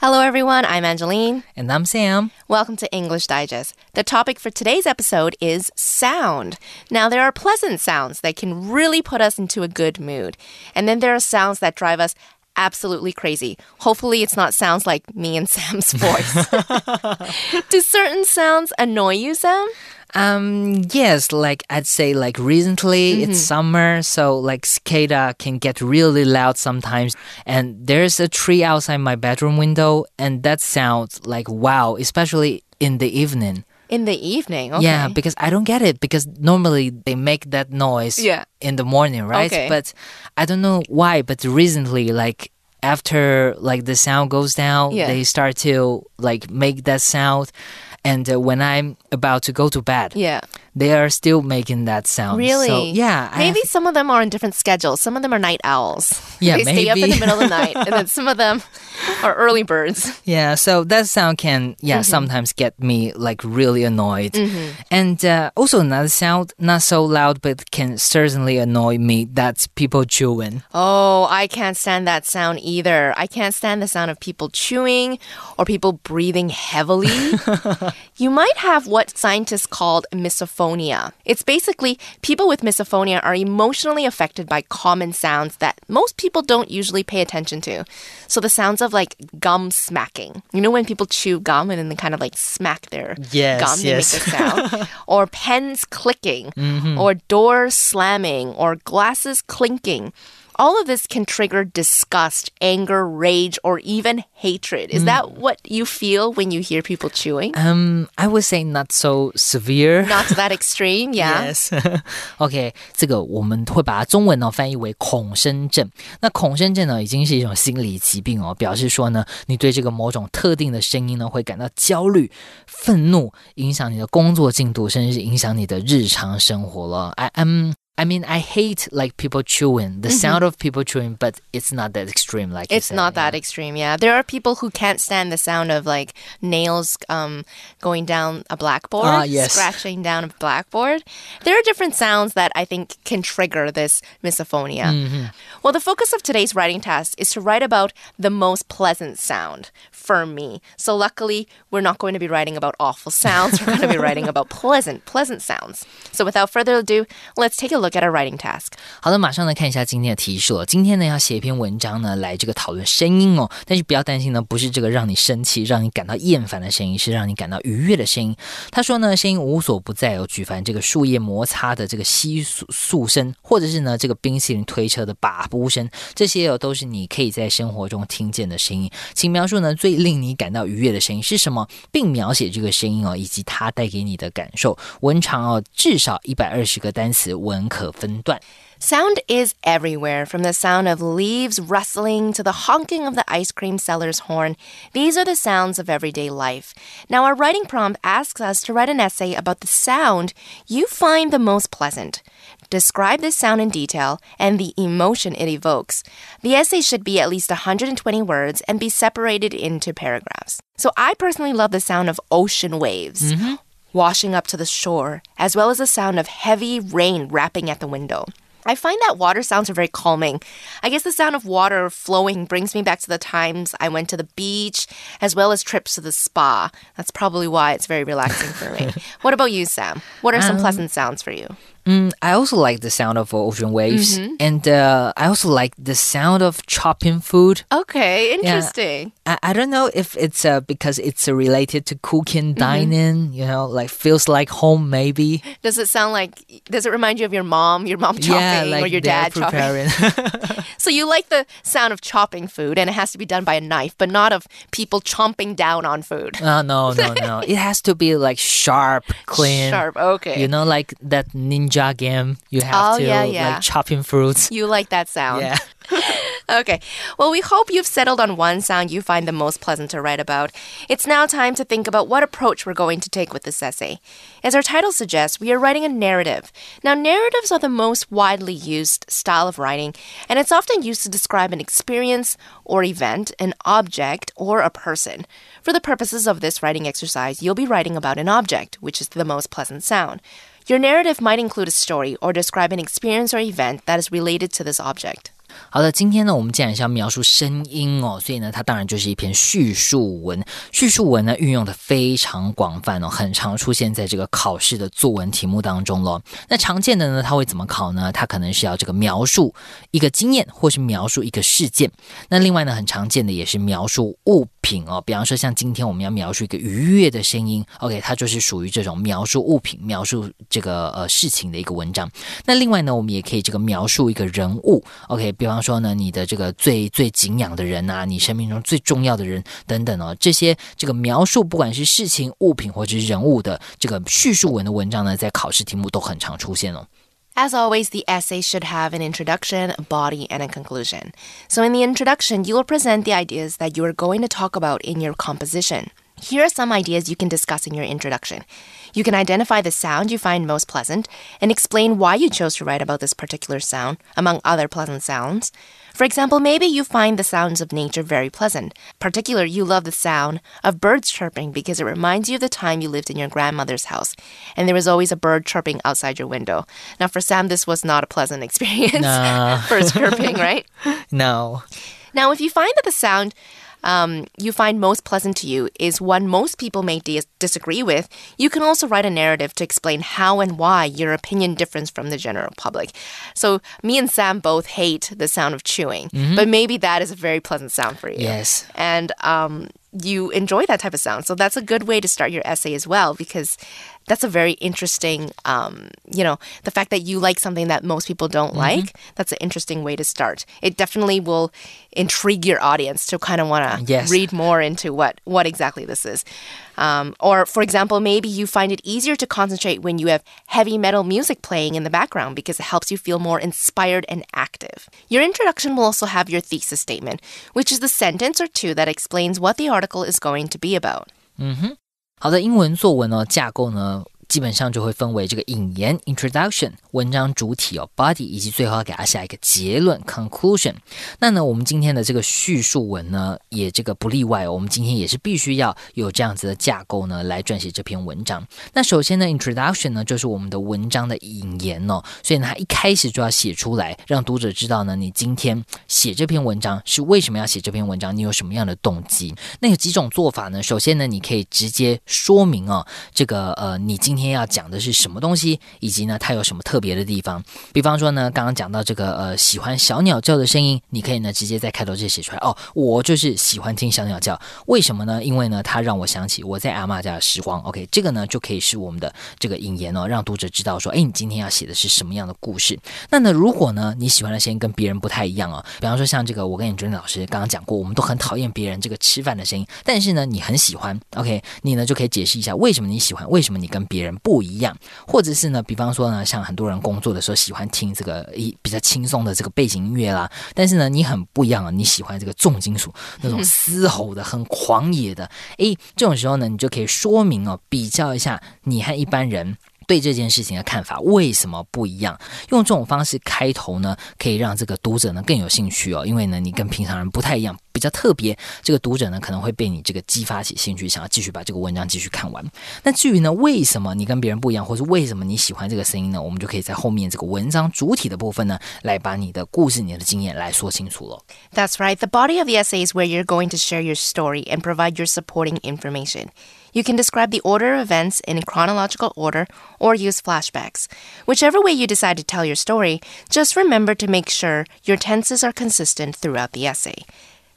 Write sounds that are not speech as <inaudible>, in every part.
Hello, everyone. I'm Angeline. And I'm Sam. Welcome to English Digest. The topic for today's episode is sound. Now, there are pleasant sounds that can really put us into a good mood. And then there are sounds that drive us absolutely crazy. Hopefully, it's not sounds like me and <laughs> Sam's voice. <laughs> Do certain sounds annoy you, Sam? Um, yes, like I'd say, like recently Mm-hmm. it's summer, so like cicada can get really loud sometimes. And there's a tree outside my bedroom window, and that sounds like wow, especially in the evening. In the evening, okay. Yeah, because I don't get it because normally they make that noise Yeah. in the morning, right? Okay. But I don't know why, but recently like after like the sound goes down, Yeah. they start to like make that sound and uh, when I'm about to go to bed, Yeah. they are still making that sound. Really? So, yeah. Maybe have- some of them are on different schedules. Some of them are night owls. Yeah, they stay up in the middle of the night. And then <laughs> some of them <laughs> are early birds. Yeah, so that sound can yeah Mm-hmm. sometimes get me like really annoyed, and uh, also another sound not so loud but can certainly annoy me. That's people chewing. Oh, I can't stand that sound either. I can't stand the sound of people chewing or people breathing heavily. <laughs> you might have what scientists called misophonia. It's basically people with misophonia are emotionally affected by common sounds that most people don't usually pay attention to. So the sounds of like gum smacking. You know when people chew gum and then they kind of like smack their Yes, gum, they yes. make the sound. <laughs> or pens clicking, Mm-hmm. or doors slamming, or glasses clinking all of this can trigger disgust, anger, rage, or even hatred. Is mm. that what you feel when you hear people chewing? Um, I would say not so severe. <laughs> Not that extreme, yeah. yes. <laughs> okay, OK，这个我们会把它中文呢翻译为恐声症。那恐声症呢，已经是一种心理疾病哦，表示说呢，你对这个某种特定的声音呢会感到焦虑、愤怒，影响你的工作进度，甚至是影响你的日常生活了。I am I mean, I hate like people chewing, the sound of people chewing, but it's not that extreme, like It's said, not yeah. that extreme, yeah. There are people who can't stand the sound of like nails um, going down a blackboard, Ah, yes. scratching down a blackboard. There are different sounds that I think can trigger this misophonia. Mm-hmm. Well, the focus of today's writing task is to write about the most pleasant sound for me. So luckily, we're not going to be writing about awful sounds. We're going to be writing <laughs> about pleasant, pleasant sounds. So without further ado, let's take a look at our writing task. 好的，马上来看一下今天的提示了。今天呢要写一篇文章呢，来这个讨论声音哦。但是不要担心呢，不是这个让你生气、让你感到厌烦的声音，是让你感到愉悦的声音。他说呢，声音无所不在哦，举凡这个树叶摩擦的这个窸窣窣声，或者是呢这个冰淇淋推车的把布声，这些哦都是你可以在生活中听见的声音。请描述呢最 令你感到愉悦的声音是什么，并描写这个声音哦以及它带给你的感受。文长哦至少一百二十个单词，文可分段。 Sound is everywhere, from the sound of leaves rustling to the honking of the ice cream seller's horn. These are the sounds of everyday life. Now, our writing prompt asks us to write an essay about the sound you find the most pleasant. Describe the sound in detail and the emotion it evokes. The essay should be at least 120 words and be separated into paragraphs. So, I personally love the sound of ocean waves. Mm-hmm. Washing up to the shore, as well as the sound of heavy rain rapping at the window. I find that water sounds are very calming. I guess the sound of water flowing brings me back to the times I went to the beach, as well as trips to the spa. That's probably why it's very relaxing for me. <laughs> what about you, Sam? What are some um, pleasant sounds for you? Mm, I also like the sound of ocean waves, and uh, I also like the sound of chopping food. Okay, interesting. I, I don't know if it's uh, because it's uh, related to cooking, dining. You know, like feels like home, maybe. Does it sound like, does it remind you of your mom, your mom chopping, yeah, like or your dad chopping? <laughs> So you like the sound of chopping food, and it has to be done by a knife, but not of people chomping down on food. uh, no, no, no. <laughs> It has to be like sharp, clean. Sharp, okay. You know, like that ninja game. You have Oh, to yeah, yeah. like chopping fruits. You like that sound. Yeah. <laughs> Okay. Well, we hope you've settled on one sound you find the most pleasant to write about. It's now time to think about what approach we're going to take with this essay. As our title suggests, we are writing a narrative. Now, narratives are the most widely used style of writing, and it's often used to describe an experience or event, an object, or a person. For the purposes of this writing exercise, you'll be writing about an object, which is the most pleasant sound. Your narrative might include a story or describe an experience or event that is related to this object. 好的，今天呢，我们既然是要描述声音哦，所以呢，它当然就是一篇叙述文。叙述文呢，运用的非常广泛哦，很常出现在这个考试的作文题目当中咯。那常见的呢，它会怎么考呢？它可能是要这个描述一个经验，或是描述一个事件。那另外呢，很常见的也是描述物 品哦，比方说像今天我们要描述一个愉悦的声音，OK，它就是属于这种描述物品、描述这个呃事情的一个文章。那另外呢，我们也可以这个描述一个人物，OK，比方说呢，你的这个最最敬仰的人啊，你生命中最重要的人等等哦，这些这个描述不管是事情、物品或者是人物的这个叙述文的文章呢，在考试题目都很常出现哦。As always, the essay should have an introduction, a body, and a conclusion. So, in the introduction, you will present the ideas that you are going to talk about in your composition. Here are some ideas you can discuss in your introduction. You can identify the sound you find most pleasant and explain why you chose to write about this particular sound, among other pleasant sounds. For example, maybe you find the sounds of nature very pleasant. Particularly, you love the sound of birds chirping because it reminds you of the time you lived in your grandmother's house and there was always a bird chirping outside your window. Now, for Sam, this was not a pleasant <laughs> experience. No. birds chirping, right? <laughs> No. Now, if you find that the sound um, you find most pleasant to you is one most people may dis- disagree with, you can also write a narrative to explain how and why your opinion differs from the general public. So, me and Sam both hate the sound of chewing, but maybe that is a very pleasant sound for you. Yes. And um, you enjoy that type of sound. So, that's a good way to start your essay as well because that's a very interesting, um, you know, the fact that you like something that most people don't like, that's an interesting way to start. It definitely will intrigue your audience to kind of want to Yes. read more into what, what exactly this is. Um, or, for example, maybe you find it easier to concentrate when you have heavy metal music playing in the background because it helps you feel more inspired and active. Your introduction will also have your thesis statement, which is the sentence or two that explains what the article is going to be about. 好的，英文作文呢架构呢，基本上就会分为这个引言 （introduction）、文章主体哦 （body） 以及最后要给它下一个结论 （conclusion）。那呢，我们今天的这个叙述文呢，也这个不例外哦。我们今天也是必须要有这样子的架构呢，来撰写这篇文章。那首先呢，introduction 呢就是我们的文章的引言哦，所以呢，它一开始就要写出来，让读者知道呢，你今天写这篇文章是为什么要写这篇文章，你有什么样的动机。那有几种做法呢？首先呢，你可以直接说明哦，这个呃，你今今天要讲的是什么东西，以及呢，它有什么特别的地方。比方说呢，刚刚讲到这个呃，喜欢小鸟叫的声音，你可以呢直接在开头就写出来哦，我就是喜欢听小鸟叫。为什么呢？因为呢，它让我想起我在阿嬷家的时光。OK，这个呢就可以是我们的这个引言哦，让读者知道说，哎，你今天要写的是什么样的故事。那呢，如果呢你喜欢的声音跟别人不太一样哦，比方说像这个，我跟你尊老师刚刚讲过，我们都很讨厌别人这个吃饭的声音，但是呢你很喜欢，OK，你呢就可以解释一下为什么你喜欢，为什么你跟别人不一样，或者是呢，比方说呢，像很多人工作的时候喜欢听这个一比较轻松的这个背景音乐啦，但是呢你很不一样啊，你喜欢这个重金属那种 <laughs> 嘶吼的、很狂野的，诶，这种时候呢，你就可以说明哦，比较一下你和一般人。对这件事情的看法为什么不一样？用这种方式开头呢，可以让这个读者呢更有兴趣哦，因为呢你跟平常人不太一样，比较特别，这个读者呢可能会被你这个激发起兴趣，想要继续把这个文章继续看完。那至于呢为什么你跟别人不一样，或是为什么你喜欢这个声音呢？我们就可以在后面这个文章主体的部分呢，来把你的故事、你的经验来说清楚了。 That's right. The body of the essay is where you're going to share your story and provide your supporting information. You can describe the order of events in chronological order or use flashbacks. Whichever way you decide to tell your story, just remember to make sure your tenses are consistent throughout the essay.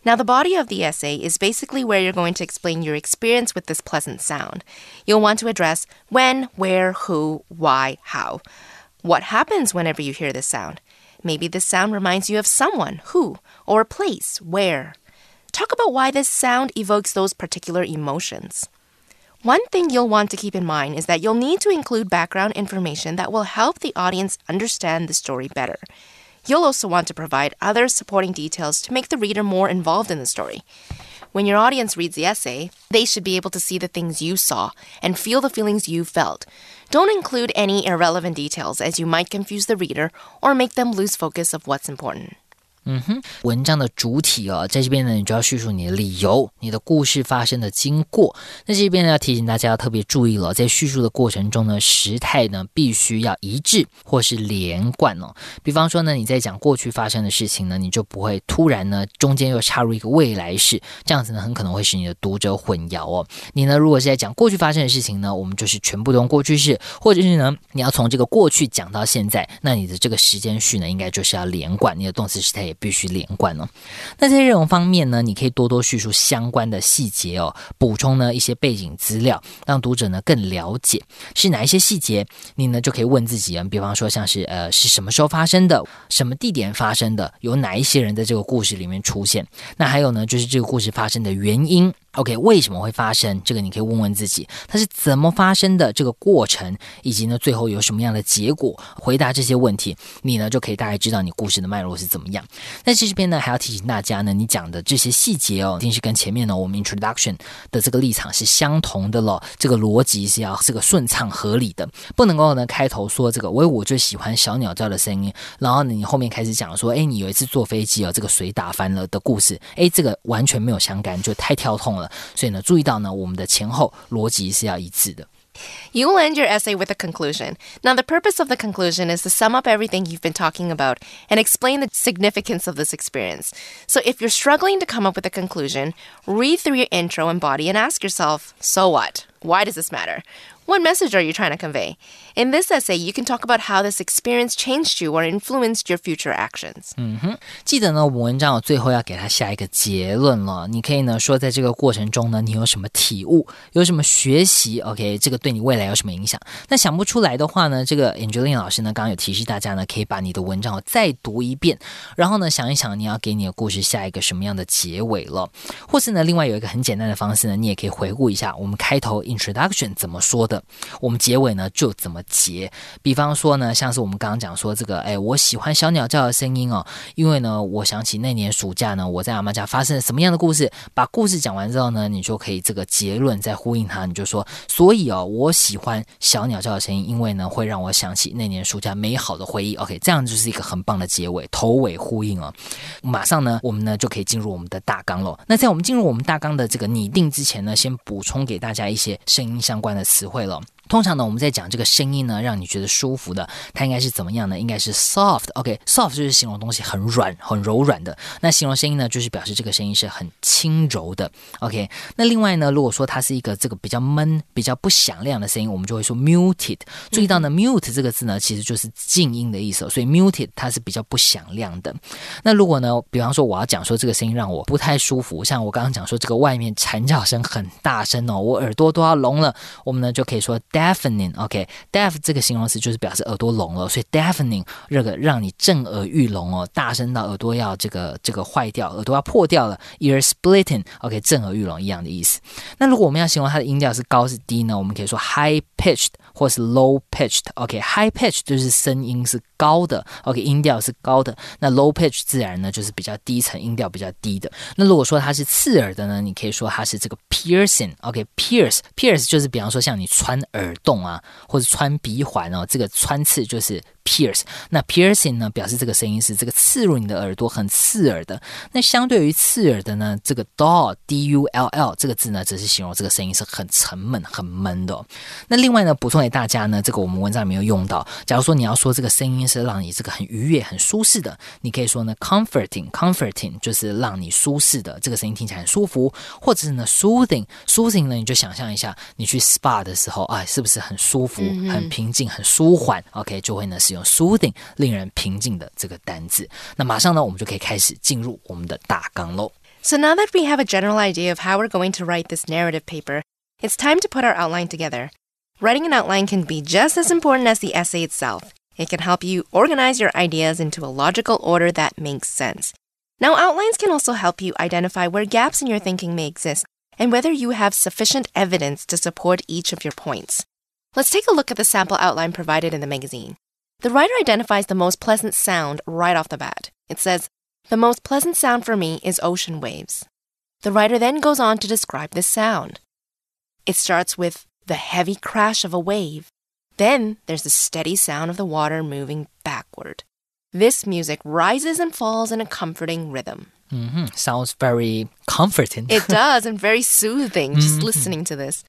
Now, the body of the essay is basically where you're going to explain your experience with this pleasant sound. You'll want to address when, where, who, why, how. What happens whenever you hear this sound? Maybe this sound reminds you of someone, who, or a place, where. Talk about why this sound evokes those particular emotions. One thing you'll want to keep in mind is that you'll need to include background information that will help the audience understand the story better. You'll also want to provide other supporting details to make the reader more involved in the story. When your audience reads the essay, they should be able to see the things you saw and feel the feelings you felt. Don't include any irrelevant details as you might confuse the reader or make them lose focus of what's important. 嗯哼，文章的主体哦，在这边呢，你就要叙述你的理由，你的故事发生的经过。那这边呢，要提醒大家要特别注意了，在叙述的过程中呢，时态呢必须要一致或是连贯哦。比方说呢，你在讲过去发生的事情呢，你就不会突然呢中间又插入一个未来式，这样子呢很可能会使你的读者混淆哦。你呢，如果是在讲过去发生的事情呢，我们就是全部都用过去式，或者是呢，你要从这个过去讲到现在，那你的这个时间序呢，应该就是要连贯，你的动词时态。也必须连贯哦。那在内容方面呢，你可以多多叙述相关的细节哦，补充呢一些背景资料，让读者呢更了解是哪一些细节。你呢就可以问自己，比方说像是呃是什么时候发生的，什么地点发生的，有哪一些人在这个故事里面出现。那还有呢，就是这个故事发生的原因。OK，为什么会发生？这个你可以问问自己，它是怎么发生的？这个过程，以及呢，最后有什么样的结果？回答这些问题，你呢就可以大概知道你故事的脉络是怎么样。那这边呢，还要提醒大家呢，你讲的这些细节哦，一定是跟前面呢我们 introduction 的这个立场是相同的了。这个逻辑是要这个顺畅合理的，不能够呢开头说这个，喂我就喜欢小鸟叫的声音，然后呢你后面开始讲说，哎，你有一次坐飞机哦，这个水打翻了的故事，哎，这个完全没有相干，就太跳痛了。所以呢，注意到呢，我们的前后逻辑是要一致的。You will end your essay with a conclusion. Now, the purpose of the conclusion is to sum up everything you've been talking about and explain the significance of this experience. So, if you're struggling to come up with a conclusion, read through your intro and body and ask yourself, so what? Why does this matter? What message are you trying to convey? In this essay, you can talk about how this experience changed you or influenced your future actions. 嗯哼，记得呢，我们文章最后要给他下一个结论了。你可以呢说，在这个过程中呢，你有什么体悟，有什么学习？OK，这个对你未来有什么影响？那想不出来的话呢，这个 Angelina 老师呢，刚刚有提示大家呢，可以把你的文章再读一遍，然后呢，想一想你要给你的故事下一个什么样的结尾了。或是呢，另外有一个很简单的方式呢，你也可以回顾一下我们开头 Introduction 怎么说的。 的我们结尾呢就怎么结？比方说呢，像是我们刚刚讲说这个，哎，我喜欢小鸟叫的声音哦，因为呢，我想起那年暑假呢，我在阿妈家发生了什么样的故事。把故事讲完之后呢，你就可以这个结论再呼应它，你就说，所以哦，我喜欢小鸟叫的声音，因为呢，会让我想起那年暑假美好的回忆。OK，这样就是一个很棒的结尾，头尾呼应哦。马上呢，我们呢就可以进入我们的大纲了。那在我们进入我们大纲的这个拟定之前呢，先补充给大家一些声音相关的词汇了。通常呢，我们在讲这个声音呢，让你觉得舒服的，它应该是怎么样呢？应该是 soft。OK，soft 就是形容东西很软、很柔软的。那形容声音呢，就是表示这个声音是很轻柔的。OK，那另外呢，如果说它是一个这个比较闷、比较不响亮的声音，我们就会说 muted。注意到呢，mute 这个字呢，其实就是静音的意思。所以 muted 它是比较不响亮的。那如果呢，比方说我要讲说这个声音让我不太舒服，像我刚刚讲说这个外面蝉叫声很大声哦，我耳朵都要聋了，我们呢就可以说。deafening，OK，deaf 这个形容词就是表示耳朵聋了，所以 deafening 这个让你震耳欲聋哦，大声到耳朵要这个这个坏掉，耳朵要破掉了，ear splitting，OK，震耳欲聋一样的意思。那如果我们要形容它的音调是高是低呢？我们可以说 high pitched 或是 low pitched，OK，high pitched 就是声音是高的，OK，音调是高的。那 low pitch 自然呢就是比较低沉，音调比较低的。那如果说它是刺耳的呢，你可以说它是这个 piercing，OK，pierce，pierce 就是比方说像你穿耳。耳洞啊，或者穿鼻环哦，这个穿刺就是 pierce。那 piercing 呢，表示这个声音是这个刺入你的耳朵，很刺耳的。那相对于刺耳的呢，这个 dull d u l l 这个字呢，只是形容这个声音是很沉闷、很闷的。那另外呢，补充给大家呢，这个我们文章里面有用到。假如说你要说这个声音是让你这个很愉悦、很舒适的，你可以说呢 comforting，comforting 就是让你舒适的，这个声音听起来很舒服。或者是呢 soothing，soothing 呢，你就想象一下，你去 spa 的时候啊，是。是不是很舒服、很平静、很舒缓？OK，就会呢使用 soothing，令人平静的这个单字。那马上呢，我们就可以开始进入我们的大纲喽。So now that we have a general idea of how we're going to write this narrative paper, it's time to put our outline together. Writing an outline can be just as important as the essay itself. It can help you organize your ideas into a logical order that makes sense. Now, outlines can also help you identify where gaps in your thinking may exist and whether you have sufficient evidence to support each of your points. Let's take a look at the sample outline provided in the magazine. The writer identifies the most pleasant sound right off the bat. It says, The most pleasant sound for me is ocean waves. The writer then goes on to describe this sound. It starts with the heavy crash of a wave. Then there's the steady sound of the water moving backward. This music rises and falls in a comforting rhythm. Mm-hmm. Sounds very comforting. It <laughs> does, and very soothing just listening to this.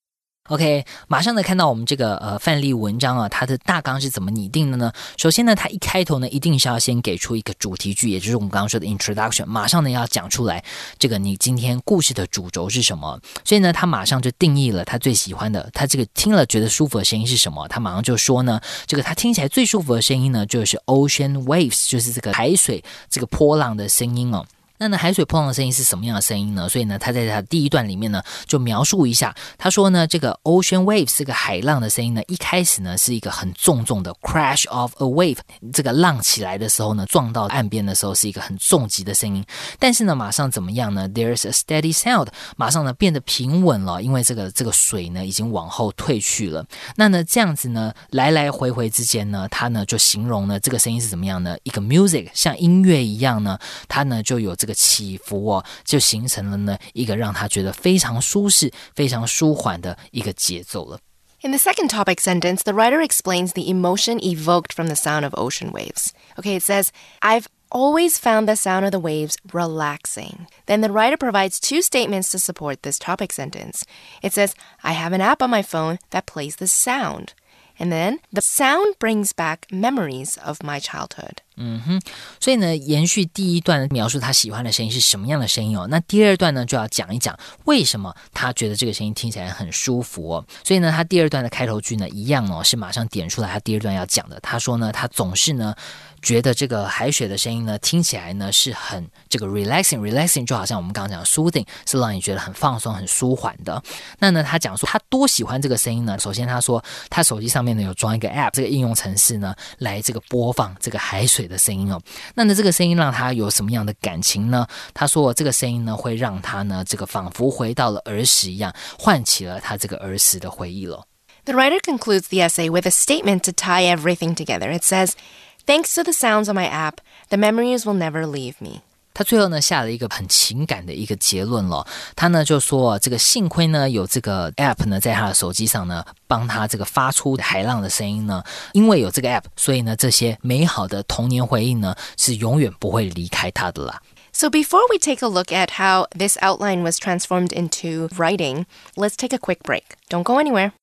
OK，马上呢看到我们这个呃范例文章啊，它的大纲是怎么拟定的呢？首先呢，它一开头呢，一定是要先给出一个主题句，也就是我们刚刚说的 introduction，马上呢要讲出来这个你今天故事的主轴是什么。所以呢，他马上就定义了他最喜欢的，他这个听了觉得舒服的声音是什么？他马上就说呢，这个他听起来最舒服的声音呢，就是 ocean waves，就是这个海水这个波浪的声音哦。那呢，海水碰撞的声音是什么样的声音呢？所以呢，他在他第一段里面呢，就描述一下。他说呢，这个 ocean waves 这个海浪的声音呢，一开始呢是一个很重重的 crash of a wave，这个浪起来的时候呢，撞到岸边的时候是一个很重疾的声音。但是呢，马上怎么样呢？There's a steady sound，马上呢变得平稳了，因为这个这个水呢已经往后退去了。那呢这样子呢，来来回回之间呢，他呢就形容呢这个声音是怎么样呢？一个 music 像音乐一样呢，它呢就有这个。起伏哦，就形成了呢一个让他觉得非常舒适、非常舒缓的一个节奏了。In the second topic sentence, the writer explains the emotion evoked from the sound of ocean waves. Okay, it says, I've always found the sound of the waves relaxing. Then the writer provides two statements to support this topic sentence. It says, I have an app on my phone that plays the sound. And then the sound brings back memories of my childhood. 嗯哼，所以呢，延续第一段描述他喜欢的声音是什么样的声音哦。那第二段呢，就要讲一讲为什么他觉得这个声音听起来很舒服哦。所以呢，他第二段的开头句呢，一样哦，是马上点出来他第二段要讲的。他说呢，他总是呢。觉得这个海水的声音呢，听起来呢是很这个 relaxing，relaxing 就好像我们刚刚讲 soothing，是让你觉得很放松、很舒缓的。那呢，他讲说他多喜欢这个声音呢？首先他说他手机上面呢有装一个 app，这个应用程式呢来这个播放这个海水的声音哦。那呢，这个声音让他有什么样的感情呢？他说这个声音呢会让他呢这个仿佛回到了儿时一样，唤起了他这个儿时的回忆了。The writer concludes the essay with a statement to tie everything together. It says. Thanks to the sounds on my app, the memories will never leave me. 他最后呢下了一个很情感的一个结论了。他呢就说，这个幸亏呢有这个 app 呢在他的手机上呢，帮他这个发出海浪的声音呢。因为有这个 app，所以呢这些美好的童年回忆呢是永远不会离开他的啦。So before we take a look at how this outline was transformed into writing, let's take a quick break. Don't go anywhere.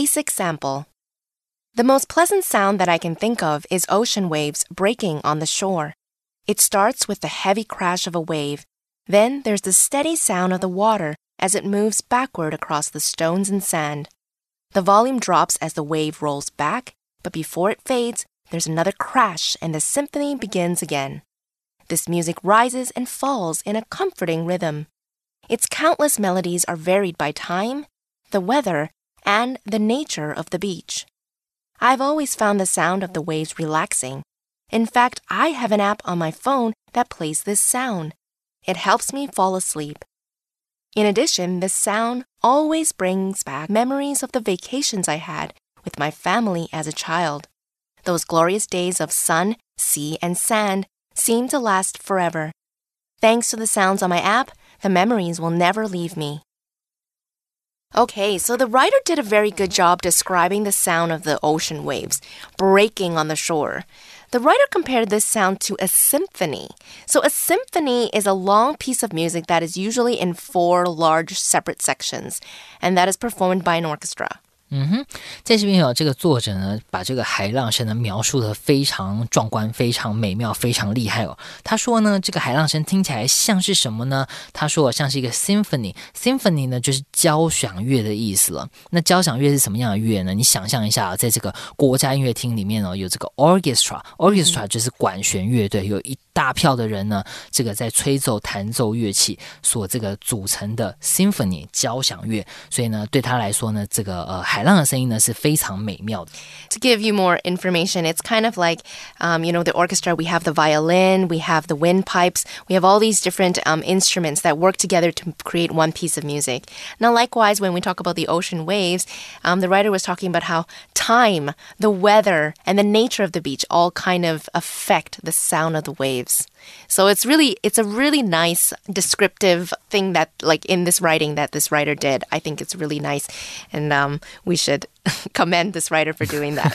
Basic sample. The most pleasant sound that I can think of is ocean waves breaking on the shore. It starts with the heavy crash of a wave. Then there's the steady sound of the water as it moves backward across the stones and sand. The volume drops as the wave rolls back, but before it fades, there's another crash and the symphony begins again. This music rises and falls in a comforting rhythm. Its countless melodies are varied by time, the weather, and the nature of the beach. I've always found the sound of the waves relaxing. In fact, I have an app on my phone that plays this sound. It helps me fall asleep. In addition, this sound always brings back memories of the vacations I had with my family as a child. Those glorious days of sun, sea, and sand seem to last forever. Thanks to the sounds on my app, the memories will never leave me. Okay, so the writer did a very good job describing the sound of the ocean waves breaking on the shore. The writer compared this sound to a symphony. So, a symphony is a long piece of music that is usually in four large separate sections, and that is performed by an orchestra. 嗯哼，在这边有这个作者呢，把这个海浪声呢描述的非常壮观、非常美妙、非常厉害哦。他说呢，这个海浪声听起来像是什么呢？他说像是一个 symphony，symphony 呢就是交响乐的意思了。那交响乐是什么样的乐呢？你想象一下，啊在这个国家音乐厅里面哦，有这个 orchestra，orchestra 就是管弦乐队，有一大票的人呢，这个在吹奏、弹奏乐器所这个组成的 symphony 交响乐。所以呢，对他来说呢，这个呃。海浪的声音呢是非常美妙的。To give you more information, it's kind of like, um, you know, the orchestra. We have the violin, we have the windpipes, we have all these different um, instruments that work together to create one piece of music. Now, likewise, when we talk about the ocean waves, um, the writer was talking about how time, the weather, and the nature of the beach all kind of affect the sound of the waves. lives. So it's really it's a really nice descriptive thing that like in this writing that this writer did. I think it's really nice, and um, we should <laughs> commend this writer for doing that.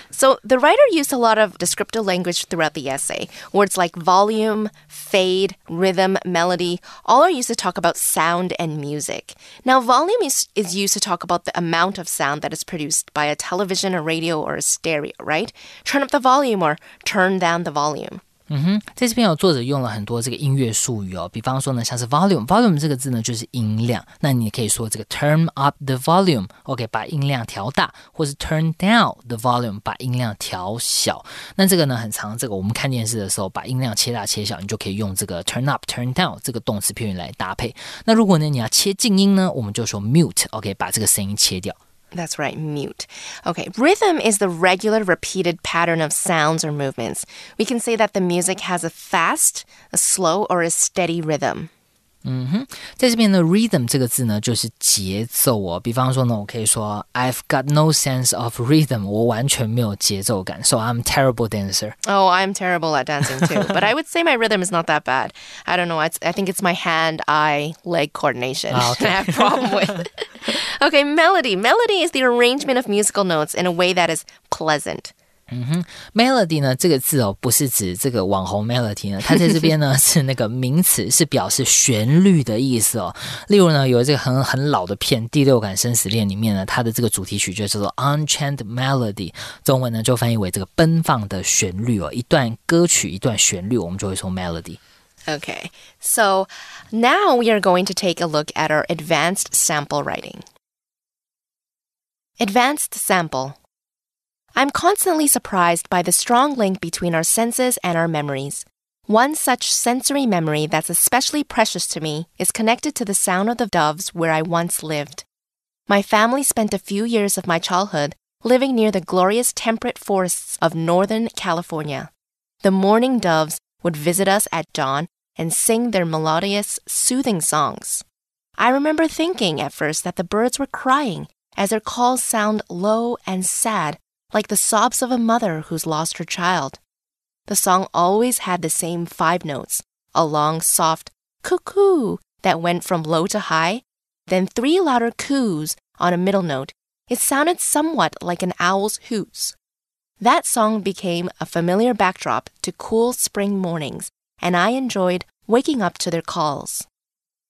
<laughs> so the writer used a lot of descriptive language throughout the essay. Words like volume, fade, rhythm, melody, all are used to talk about sound and music. Now, volume is, is used to talk about the amount of sound that is produced by a television, a radio, or a stereo, right? Turn up the volume or turn down the volume. 嗯哼，在这边有作者用了很多这个音乐术语哦，比方说呢，像是 volume，volume 这个字呢就是音量，那你可以说这个 turn up the volume，OK，把音量调大，或是 turn down the volume，把音量调小。那这个呢很长，这个我们看电视的时候，把音量切大切小，你就可以用这个 turn up、turn down 这个动词片语来搭配。那如果呢你要切静音呢，我们就说 mute，OK，把这个声音切掉。That's right, mute. Okay, rhythm is the regular repeated pattern of sounds or movements. We can say that the music has a fast, a slow, or a steady rhythm. 嗯哼，在这边呢，rhythm 这个字呢就是节奏哦。比方说呢，我可以说 I've got no sense of rhythm，我完全没有节奏感，so I'm terrible dancer. Oh, I'm terrible at dancing too. <laughs> but I would say my rhythm is not that bad. I don't know. It's, I think it's my hand-eye leg coordination. Oh, okay. <laughs> I have problem with. <laughs> okay, melody. Melody is the arrangement of musical notes in a way that is pleasant. 嗯哼，melody 呢这个字哦，不是指这个网红 melody 呢，它在这边呢是那个名词，是表示旋律的意思哦。例如呢，有这个很很老的片《第六感生死恋》里面呢，它的这个主题曲就叫做 Unchained Melody，中文呢就翻译为这个奔放的旋律哦。一段歌曲，一段旋律，我们就会说 melody。Okay, so now we are going to take a look at our advanced sample writing. Advanced sample. I'm constantly surprised by the strong link between our senses and our memories. One such sensory memory that's especially precious to me is connected to the sound of the doves where I once lived. My family spent a few years of my childhood living near the glorious temperate forests of Northern California. The mourning doves would visit us at dawn and sing their melodious, soothing songs. I remember thinking at first that the birds were crying, as their calls sound low and sad like the sobs of a mother who's lost her child. The song always had the same five notes a long, soft cuckoo that went from low to high, then three louder coos on a middle note. It sounded somewhat like an owl's hoots. That song became a familiar backdrop to cool spring mornings, and I enjoyed waking up to their calls.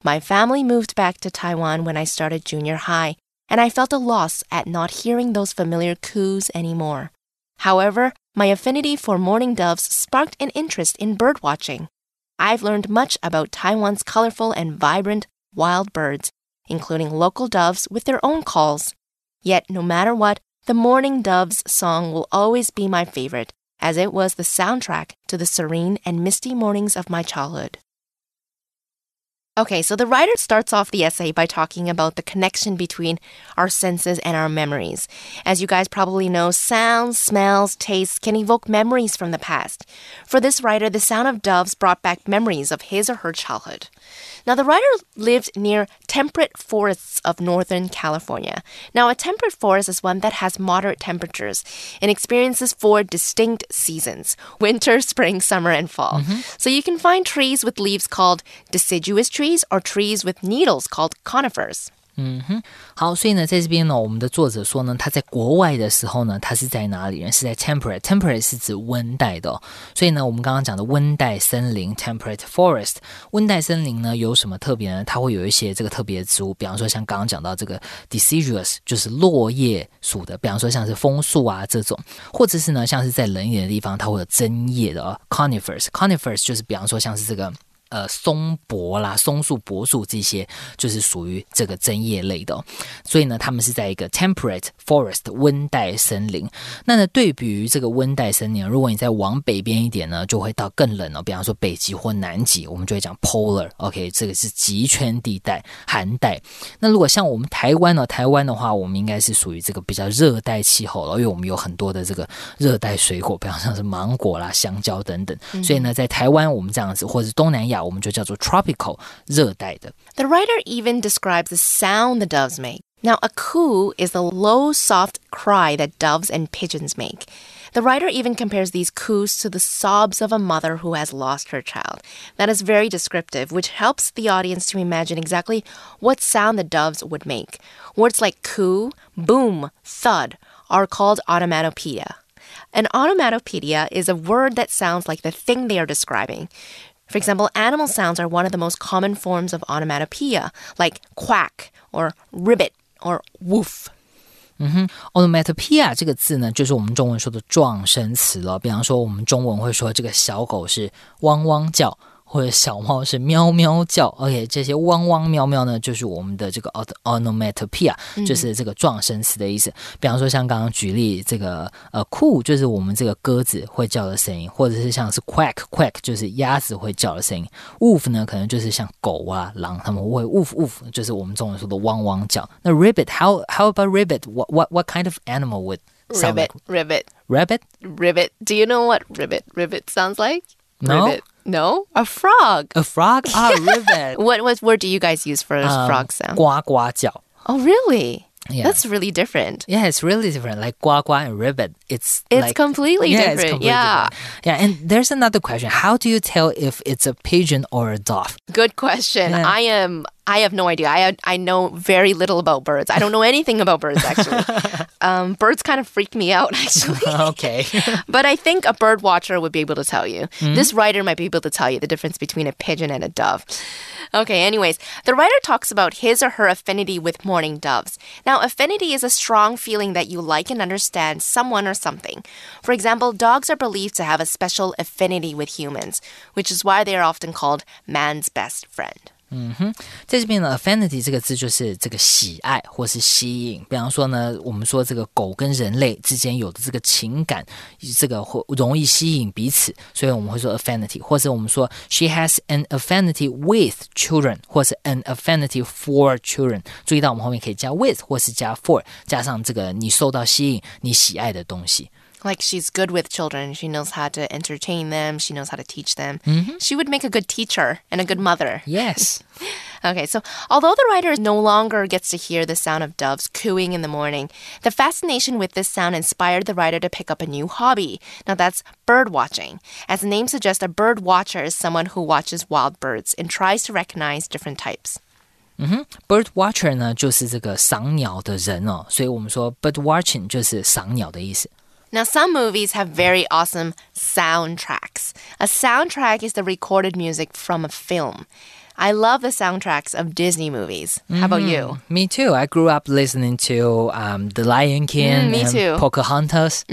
My family moved back to Taiwan when I started junior high, and I felt a loss at not hearing those familiar coos anymore. However, my affinity for mourning doves sparked an interest in bird watching. I've learned much about Taiwan's colorful and vibrant wild birds, including local doves with their own calls. Yet, no matter what, the mourning dove's song will always be my favorite, as it was the soundtrack to the serene and misty mornings of my childhood. Okay, so the writer starts off the essay by talking about the connection between our senses and our memories. As you guys probably know, sounds, smells, tastes can evoke memories from the past. For this writer, the sound of doves brought back memories of his or her childhood. Now, the writer lived near temperate forests of Northern California. Now, a temperate forest is one that has moderate temperatures and experiences four distinct seasons winter, <laughs> spring, summer, and fall. Mm-hmm. So you can find trees with leaves called deciduous trees or trees with needles called conifers. 嗯哼，好，所以呢，在这边呢，我们的作者说呢，他在国外的时候呢，他是在哪里呢？是在 temperate。temperate 是指温带的，所以呢，我们刚刚讲的温带森林 temperate forest。温带森林呢有什么特别呢？它会有一些这个特别的植物，比方说像刚刚讲到这个 deciduous，就是落叶属的，比方说像是枫树啊这种，或者是呢，像是在冷一点的地方，它会有针叶的 conifers。conifers 就是比方说像是这个。呃，松柏啦、松树、柏树这些就是属于这个针叶类的，所以呢，他们是在一个 temperate forest 温带森林。那呢，对比于这个温带森林，如果你再往北边一点呢，就会到更冷哦。比方说北极或南极，我们就会讲 polar。OK，这个是极圈地带、寒带。那如果像我们台湾呢，台湾的话，我们应该是属于这个比较热带气候了，因为我们有很多的这个热带水果，比方像是芒果啦、香蕉等等。所以呢，在台湾我们这样子，或者是东南亚。我们就叫做 tropical 热带的。The writer even describes the sound the doves make. Now, a coo is the low, soft cry that doves and pigeons make. The writer even compares these coos to the sobs of a mother who has lost her child. That is very descriptive, which helps the audience to imagine exactly what sound the doves would make. Words like coo, boom, thud are called onomatopoeia. An onomatopoeia is a word that sounds like the thing they are describing. For example, animal sounds are one of the most common forms of onomatopoeia, like quack or ribbit or woof. Mm-hmm. 嗯哼，onomatopoeia 这个字呢，就是我们中文说的状声词了。比方说，我们中文会说这个小狗是汪汪叫。或者小猫是喵喵叫，OK，这些汪汪喵喵呢，就是我们的这个 onomatopoeia，就是这个状声词的意思。比方说，像刚刚举例这个呃，cool，就是我们这个鸽子会叫的声音，或者是像是 quack quack，就是鸭子会叫的声音。woof 呢，可能就是像狗啊、狼，他们会 woof woof，就是我们中文说的汪汪叫。那 rabbit，how how about rabbit？What what what kind of animal would rabbit rabbit rabbit rabbit？Do you know what rabbit rabbit sounds like? No. Ribbit. No, a frog. A frog? Ah, <laughs> ribbit. What what word do you guys use for a Um, frog sound? 呱呱叫。 Oh, really? Yeah. That's really different. Yeah, it's really different. Like guá guá and ribbit. It's It's like, completely yeah, different. It's completely yeah. different. Yeah, and there's another question. How do you tell if it's a pigeon or a dove? Good question. Yeah. I am. I have no idea. I I know very little about birds. I don't know anything about birds actually. <laughs> um, birds kind of freak me out <laughs> actually. <laughs> okay. but I think a bird watcher would be able to tell you. Hmm? This writer might be able to tell you the difference between a pigeon and a dove. Okay, anyways, the writer talks about his or her affinity with mourning doves. Now, affinity is a strong feeling that you like and understand someone or something. For example, dogs are believed to have a special affinity with humans, which is why they are often called man's best friend. 嗯哼在这边呢，affinity 这个字就是这个喜爱或是吸引。比方说呢，我们说这个狗跟人类之间有的这个情感，这个会容易吸引彼此，所以我们会说 affinity，或者我们说 she has an affinity with children，或是 an affinity for children。注意到我们后面可以加 with 或是加 for，加上这个你受到吸引、你喜爱的东西。Like she's good with children. She knows how to entertain them. She knows how to teach them. She would make a good teacher and a good mother. Yes. <laughs> Okay, so although the writer no longer gets to hear the sound of doves cooing in the morning, the fascination with this sound inspired the writer to pick up a new hobby. Now that's bird watching. As the name suggests, a bird watcher is someone who watches wild birds and tries to recognize different types. Bird watcher 呢，就是这个赏鸟的人哦，所以我们说 bird watching 就是赏鸟的意思。 Now, some movies have very awesome soundtracks. A soundtrack is the recorded music from a film. I love the soundtracks of Disney movies. How about you? Me too. I grew up listening to um, The Lion King Mm, me and too. Pocahontas.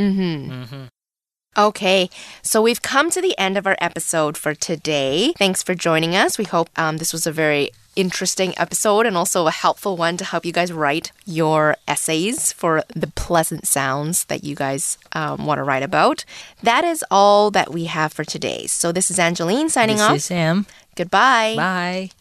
Okay, so we've come to the end of our episode for today. Thanks for joining us. We hope um, this was a very interesting episode and also a helpful one to help you guys write your essays for the pleasant sounds that you guys um, want to write about. That is all that we have for today. So this is Angeline signing This off. is Sam. Goodbye. Bye.